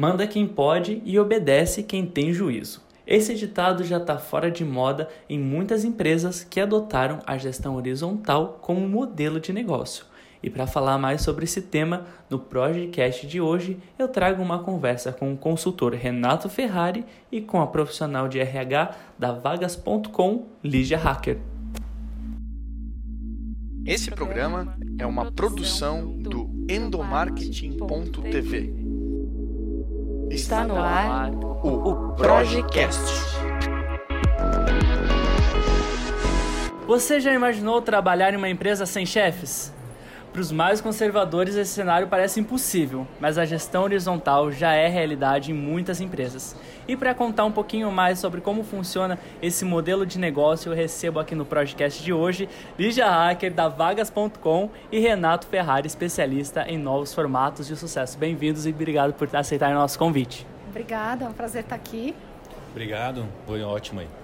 Manda quem pode e obedece quem tem juízo. Esse ditado já está fora de moda em muitas empresas que adotaram a gestão horizontal como modelo de negócio. E para falar mais sobre esse tema, no podcast de hoje eu trago uma conversa com o consultor Renato Ferrari e com a profissional de RH da Vagas.com, Lígia Hacker. Esse programa é uma produção do endomarketing.tv. Está no ar o Projecast. Você já imaginou trabalhar em uma empresa sem chefes? Para os mais conservadores, esse cenário parece impossível, mas a gestão horizontal já é realidade em muitas empresas. E para contar um pouquinho mais sobre como funciona esse modelo de negócio, eu recebo aqui no podcast de hoje Lígia Hacker, da Vagas.com, e Renato Ferrari, especialista em novos formatos de sucesso. Bem-vindos e obrigado por aceitar o nosso convite. Obrigada, é um prazer estar aqui. Obrigado, foi ótimo aí.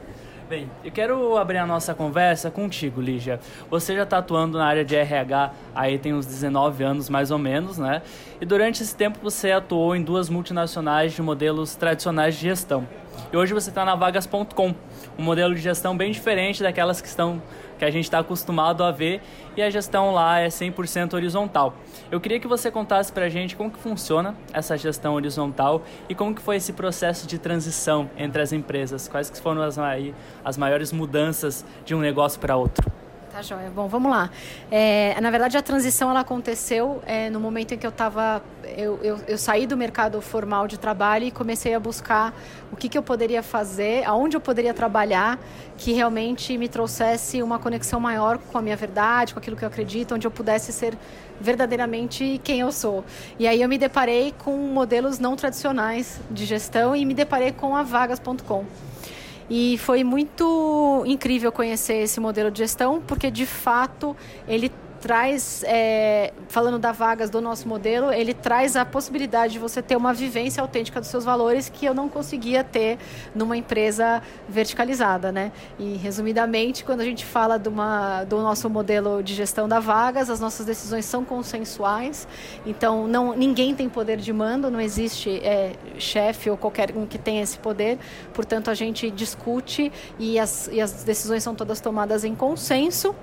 Bem, eu quero abrir a nossa conversa contigo, Lígia. Você já está atuando na área de RH aí tem uns 19 anos mais ou menos, né? E durante esse tempo você atuou em duas multinacionais de modelos tradicionais de gestão. E hoje você está na Vagas.com, um modelo de gestão bem diferente daquelas que estão que a gente está acostumado a ver e a gestão lá é 100% horizontal. Eu queria que você contasse para a gente como que funciona essa gestão horizontal e como que foi esse processo de transição entre as empresas, quais que foram as, as maiores mudanças de um negócio para outro. Tá joia. Bom, vamos lá. É, na verdade, a transição ela aconteceu é, no momento em que eu estava. Eu, eu, eu, saí do mercado formal de trabalho e comecei a buscar o que, que eu poderia fazer, aonde eu poderia trabalhar, que realmente me trouxesse uma conexão maior com a minha verdade, com aquilo que eu acredito, onde eu pudesse ser verdadeiramente quem eu sou. E aí eu me deparei com modelos não tradicionais de gestão e me deparei com a vagas.com. E foi muito incrível conhecer esse modelo de gestão, porque de fato ele traz, é, falando da vagas do nosso modelo, ele traz a possibilidade de você ter uma vivência autêntica dos seus valores que eu não conseguia ter numa empresa verticalizada, né? E resumidamente, quando a gente fala uma, do nosso modelo de gestão da vagas, as nossas decisões são consensuais, então não, ninguém tem poder de mando, não existe é, chefe ou qualquer um que tenha esse poder, portanto a gente discute e as, e as decisões são todas tomadas em consenso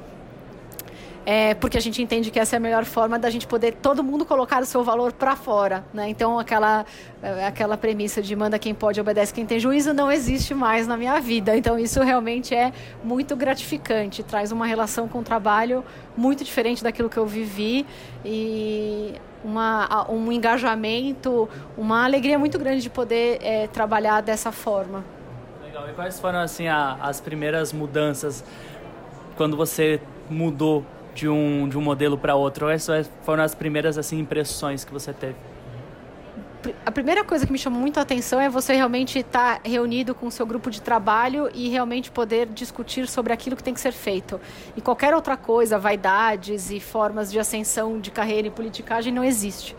é, porque a gente entende que essa é a melhor forma da gente poder todo mundo colocar o seu valor para fora, né? Então aquela é, aquela premissa de manda quem pode obedece quem tem juízo não existe mais na minha vida. Então isso realmente é muito gratificante, traz uma relação com o trabalho muito diferente daquilo que eu vivi e uma, um engajamento, uma alegria muito grande de poder é, trabalhar dessa forma. Legal. E quais foram assim a, as primeiras mudanças quando você mudou de um, de um modelo para outro? Ou essas foram as primeiras assim, impressões que você teve? A primeira coisa que me chamou muito a atenção é você realmente estar tá reunido com o seu grupo de trabalho e realmente poder discutir sobre aquilo que tem que ser feito. E qualquer outra coisa, vaidades e formas de ascensão de carreira e politicagem não existe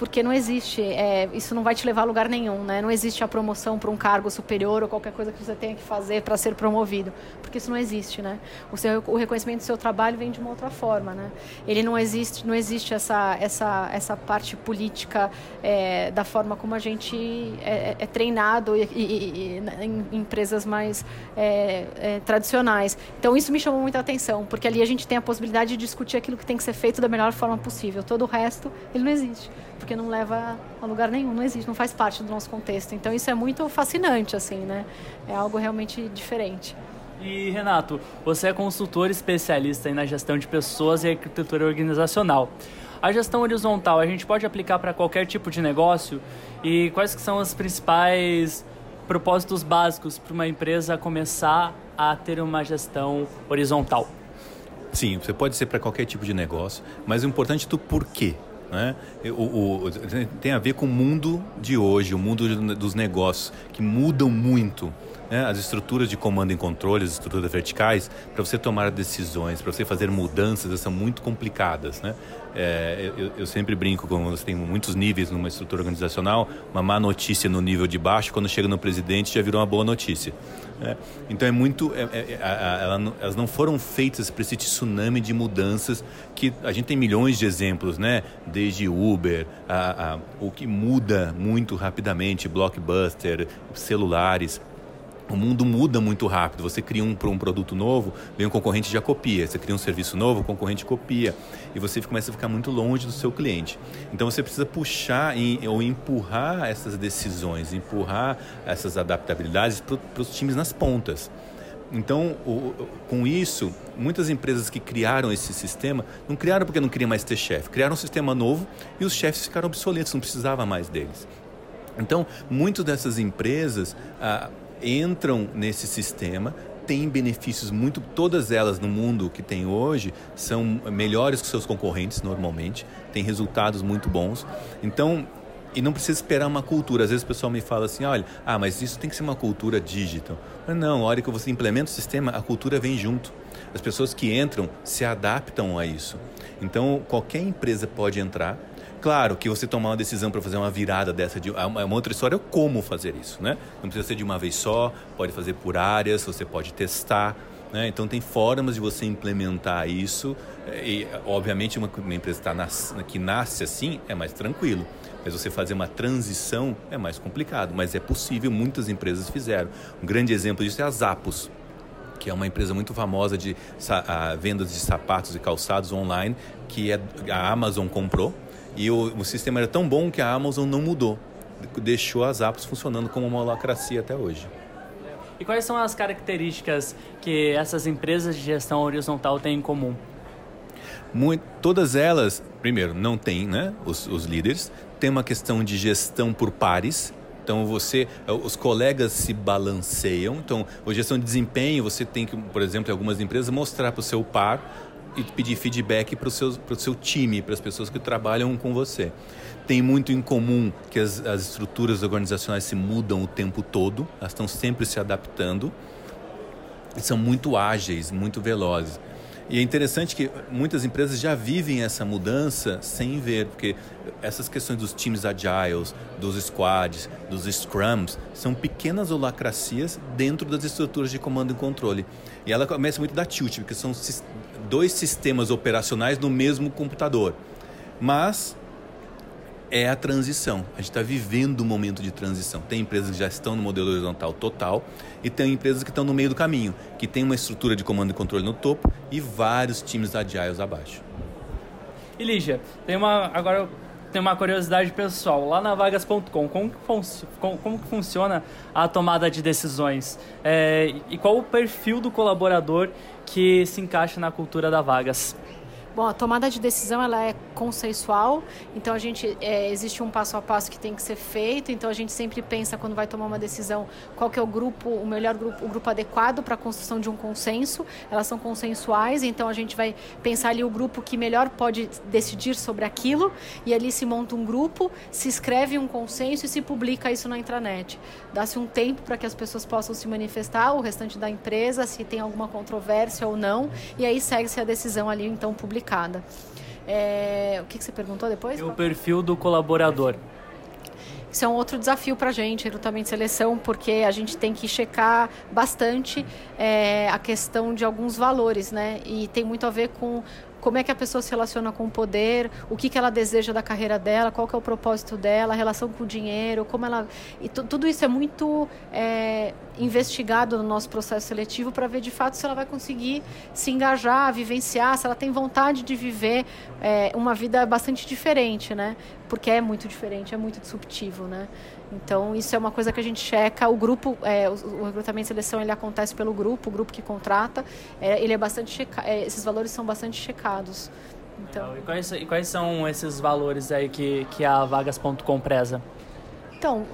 porque não existe, é, isso não vai te levar a lugar nenhum, né? Não existe a promoção para um cargo superior ou qualquer coisa que você tenha que fazer para ser promovido, porque isso não existe, né? O, seu, o reconhecimento do seu trabalho vem de uma outra forma, né? Ele não existe, não existe essa, essa, essa parte política é, da forma como a gente é, é treinado e, e, e, em empresas mais é, é, tradicionais. Então isso me chamou muita atenção, porque ali a gente tem a possibilidade de discutir aquilo que tem que ser feito da melhor forma possível. Todo o resto, ele não existe porque não leva a lugar nenhum, não existe, não faz parte do nosso contexto. Então isso é muito fascinante, assim, né? É algo realmente diferente. E Renato, você é consultor especialista na gestão de pessoas e arquitetura organizacional. A gestão horizontal a gente pode aplicar para qualquer tipo de negócio e quais que são os principais propósitos básicos para uma empresa começar a ter uma gestão horizontal? Sim, você pode ser para qualquer tipo de negócio, mas o importante é o porquê. Né? O, o, tem a ver com o mundo de hoje, o mundo dos negócios, que mudam muito. Né, as estruturas de comando e controle, as estruturas verticais, para você tomar decisões, para você fazer mudanças, são muito complicadas. Né? É, eu, eu, sempre brinco, como você tem muitos níveis numa estrutura organizacional, uma má notícia no nível de baixo, quando chega no presidente já virou uma boa notícia. Né? Então é muito. É, é, ela, elas não foram feitas para esse tsunami de mudanças que a gente tem milhões de exemplos, né? Desde Uber, a, o que muda muito rapidamente, blockbuster, celulares. O mundo muda muito rápido. Você cria um, um produto novo, vem um concorrente já copia. Você cria um serviço novo, o concorrente copia. E você começa a ficar muito longe do seu cliente. Então você precisa puxar em, ou empurrar essas decisões, empurrar essas adaptabilidades para os times nas pontas. Então, o, com isso, muitas empresas que criaram esse sistema não criaram porque não queriam mais ter chefe, criaram um sistema novo e os chefes ficaram obsoletos, não precisava mais deles. Então, muitas dessas empresas ah, entram nesse sistema, têm benefícios muito, todas elas no mundo que tem hoje são melhores que seus concorrentes normalmente, têm resultados muito bons. Então, e não precisa esperar uma cultura. Às vezes o pessoal me fala assim, olha, ah, mas isso tem que ser uma cultura digital. Mas não, a hora que você implementa o sistema, a cultura vem junto. As pessoas que entram se adaptam a isso. Então, qualquer empresa pode entrar, Claro que você tomar uma decisão para fazer uma virada dessa, de, é uma outra história é como fazer isso, né? Não precisa ser de uma vez só, pode fazer por áreas, você pode testar, né? Então tem formas de você implementar isso e, obviamente, uma, uma empresa tá nas, que nasce assim é mais tranquilo. Mas você fazer uma transição é mais complicado, mas é possível, muitas empresas fizeram. Um grande exemplo disso é a Zappos, que é uma empresa muito famosa de vendas de sapatos e calçados online, que é, a Amazon comprou e o, o sistema era tão bom que a Amazon não mudou. Deixou as apps funcionando como uma holacracia até hoje. E quais são as características que essas empresas de gestão horizontal têm em comum? Muito, todas elas, primeiro, não tem né, os, os líderes, tem uma questão de gestão por pares, então você, os colegas se balanceiam. Então, a gestão de desempenho, você tem que, por exemplo, em algumas empresas, mostrar para o seu par e pedir feedback para o seu, seu time, para as pessoas que trabalham com você. Tem muito em comum que as, as estruturas organizacionais se mudam o tempo todo, elas estão sempre se adaptando e são muito ágeis, muito velozes. E é interessante que muitas empresas já vivem essa mudança sem ver, porque essas questões dos times agiles, dos squads, dos scrums, são pequenas holacracias dentro das estruturas de comando e controle. E ela começa muito da tilt, porque são dois sistemas operacionais no mesmo computador. Mas é a transição. A gente está vivendo um momento de transição. Tem empresas que já estão no modelo horizontal total e tem empresas que estão no meio do caminho, que tem uma estrutura de comando e controle no topo e vários times agiles abaixo. E Lígia, tem uma agora tem uma curiosidade pessoal. Lá na vagas.com, como, como, como, que funciona a tomada de decisões? É, e qual o perfil do colaborador que se encaixa na cultura da Vagas? Bom, a tomada de decisão ela é consensual, então a gente é, existe um passo a passo que tem que ser feito, então a gente sempre pensa quando vai tomar uma decisão qual que é o grupo, o melhor grupo, o grupo adequado para a construção de um consenso. Elas são consensuais, então a gente vai pensar ali o grupo que melhor pode decidir sobre aquilo. E ali se monta um grupo, se escreve um consenso e se publica isso na intranet. Dá-se um tempo para que as pessoas possam se manifestar, o restante da empresa, se tem alguma controvérsia ou não, e aí segue-se a decisão ali então publicada É, o que, que você perguntou depois? E o perfil do colaborador. Isso é um outro desafio para a gente, recrutamento e seleção, porque a gente tem que checar bastante é, a questão de alguns valores, né? E tem muito a ver com como é que a pessoa se relaciona com o poder, o que, que ela deseja da carreira dela, qual que é o propósito dela, a relação com o dinheiro, como ela... E tudo isso é muito é, investigado no nosso processo seletivo para ver de fato se ela vai conseguir se engajar, vivenciar, se ela tem vontade de viver é, uma vida bastante diferente, né? Porque é muito diferente, é muito disruptivo, né? Então, isso é uma coisa que a gente checa. O grupo, é, o, o, recrutamento e seleção, ele acontece pelo grupo, o grupo que contrata. É, ele é bastante checa, é, esses valores são bastante checados. Então, e, quais, e quais são esses valores aí que, que a Vagas.com preza? Então,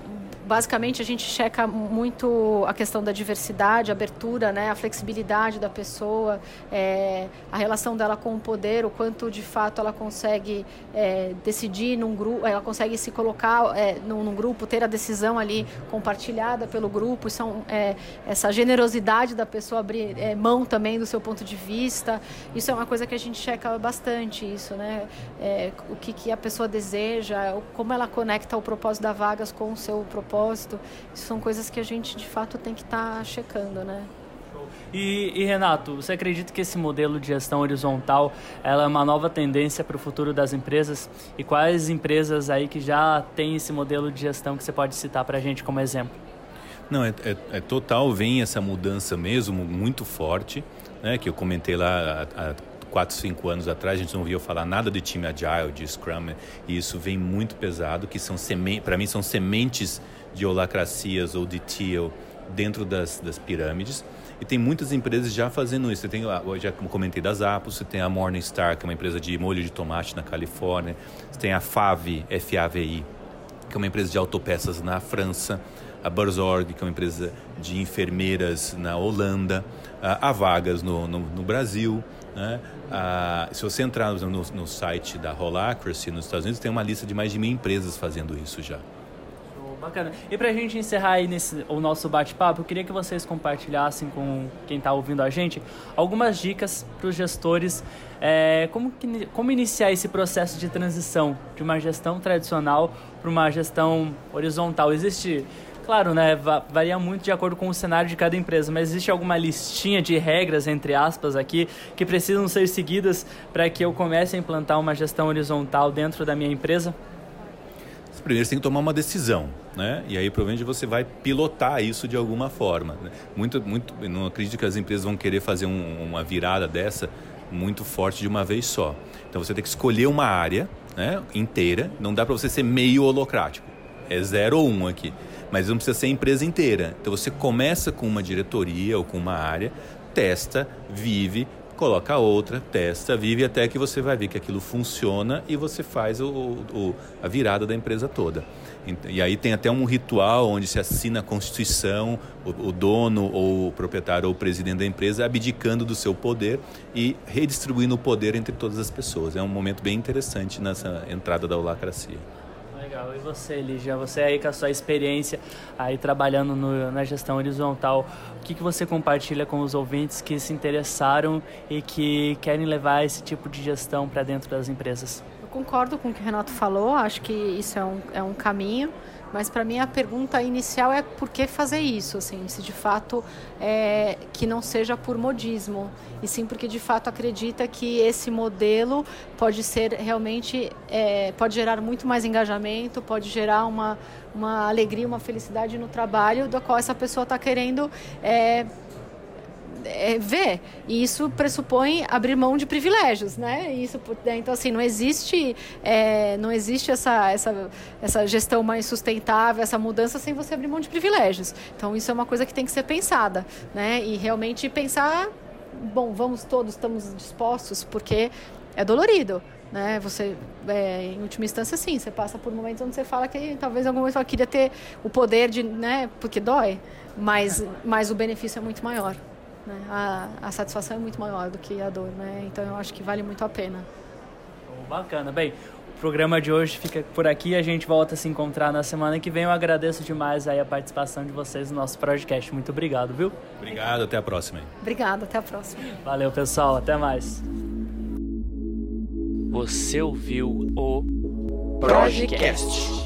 basicamente a gente checa muito a questão da diversidade, a abertura, né, a flexibilidade da pessoa, é, a relação dela com o poder, o quanto de fato ela consegue é, decidir num grupo, ela consegue se colocar é, num, num, grupo, ter a decisão ali compartilhada pelo grupo, são, é, essa generosidade da pessoa abrir é, mão também do seu ponto de vista, isso é uma coisa que a gente checa bastante, isso, né, é, o que, que a pessoa deseja, como ela conecta o propósito da Vagas com o seu propósito, isso são coisas que a gente de fato tem que estar tá checando, né. E, e, Renato, você acredita que esse modelo de gestão horizontal ela é uma nova tendência para o futuro das empresas? E quais empresas aí que já têm esse modelo de gestão que você pode citar para a gente como exemplo? Não, é, é, é, total, vem essa mudança mesmo, muito forte, né, que eu comentei lá há, há 4, 5 anos atrás, a gente não ouvia falar nada de time agile, de Scrum, e isso vem muito pesado, que são para mim são sementes de holacracias ou de TEAL dentro das, das pirâmides. E tem muitas empresas já fazendo isso. Você tem, já como comentei, da Zappos, você tem a Morningstar, que é uma empresa de molho de tomate na Califórnia. Você tem a FAVI, F-A-V-I, que é uma empresa de autopeças na França. A Burzorg, que é uma empresa de enfermeiras na Holanda. A Vagas no, no, no Brasil. Né? Ah, se você entrar no, no, site da Holacracy nos Estados Unidos, tem uma lista de mais de mil empresas fazendo isso já. Bacana. E pra gente encerrar aí nesse, o nosso bate-papo, eu queria que vocês compartilhassem com quem está ouvindo a gente algumas dicas para os gestores é, como, que, como iniciar esse processo de transição de uma gestão tradicional para uma gestão horizontal. Existe Claro, né? Varia muito de acordo com o cenário de cada empresa, mas existe alguma listinha de regras, entre aspas, aqui, que precisam ser seguidas para que eu comece a implantar uma gestão horizontal dentro da minha empresa? Primeiro você tem que tomar uma decisão, né? E aí provavelmente você vai pilotar isso de alguma forma. Né? Muito, muito, não acredito que as empresas vão querer fazer um, uma virada dessa muito forte de uma vez só. Então você tem que escolher uma área né, inteira. Não dá para você ser meio holocrático. É zero ou um aqui. Mas não precisa ser a empresa inteira. Então você começa com uma diretoria ou com uma área, testa, vive, coloca outra, testa, vive até que você vai ver que aquilo funciona e você faz o, o, a virada da empresa toda. E aí tem até um ritual onde se assina a Constituição, o, o dono ou o proprietário ou o presidente da empresa abdicando do seu poder e redistribuindo o poder entre todas as pessoas. É um momento bem interessante nessa entrada da holacracia. Legal. E você, Lígia? Você aí com a sua experiência aí trabalhando no, na gestão horizontal, o que, que você compartilha com os ouvintes que se interessaram e que querem levar esse tipo de gestão para dentro das empresas? Eu concordo com o que o Renato falou, acho que isso é um, é um caminho. Mas para mim a pergunta inicial é por que fazer isso, assim, se de fato é, que não seja por modismo, e sim porque de fato acredita que esse modelo pode ser realmente, é, pode gerar muito mais engajamento, pode gerar uma, uma alegria, uma felicidade no trabalho do qual essa pessoa está querendo é, é, ver. E isso pressupõe abrir mão de privilégios, né? Isso, né? então, assim, não existe, é, não existe essa, essa, essa gestão mais sustentável, essa mudança sem você abrir mão de privilégios. Então, isso é uma coisa que tem que ser pensada, né? E realmente pensar, bom, vamos todos, estamos dispostos, porque é dolorido. Né? Você, é, em última instância, sim, você passa por momentos onde você fala que talvez em algum momento você queria ter o poder de, né? Porque dói, mas, mas o benefício é muito maior. Né? A, a satisfação é muito maior do que a dor, né? Então eu acho que vale muito a pena. bacana. Bem, o programa de hoje fica por aqui. A gente volta a se encontrar na semana que vem. Eu agradeço demais aí a participação de vocês no nosso podcast. Muito obrigado, viu? Obrigado, até a próxima. Obrigado, até a próxima. Valeu, pessoal. Até mais. Você ouviu o Projecast.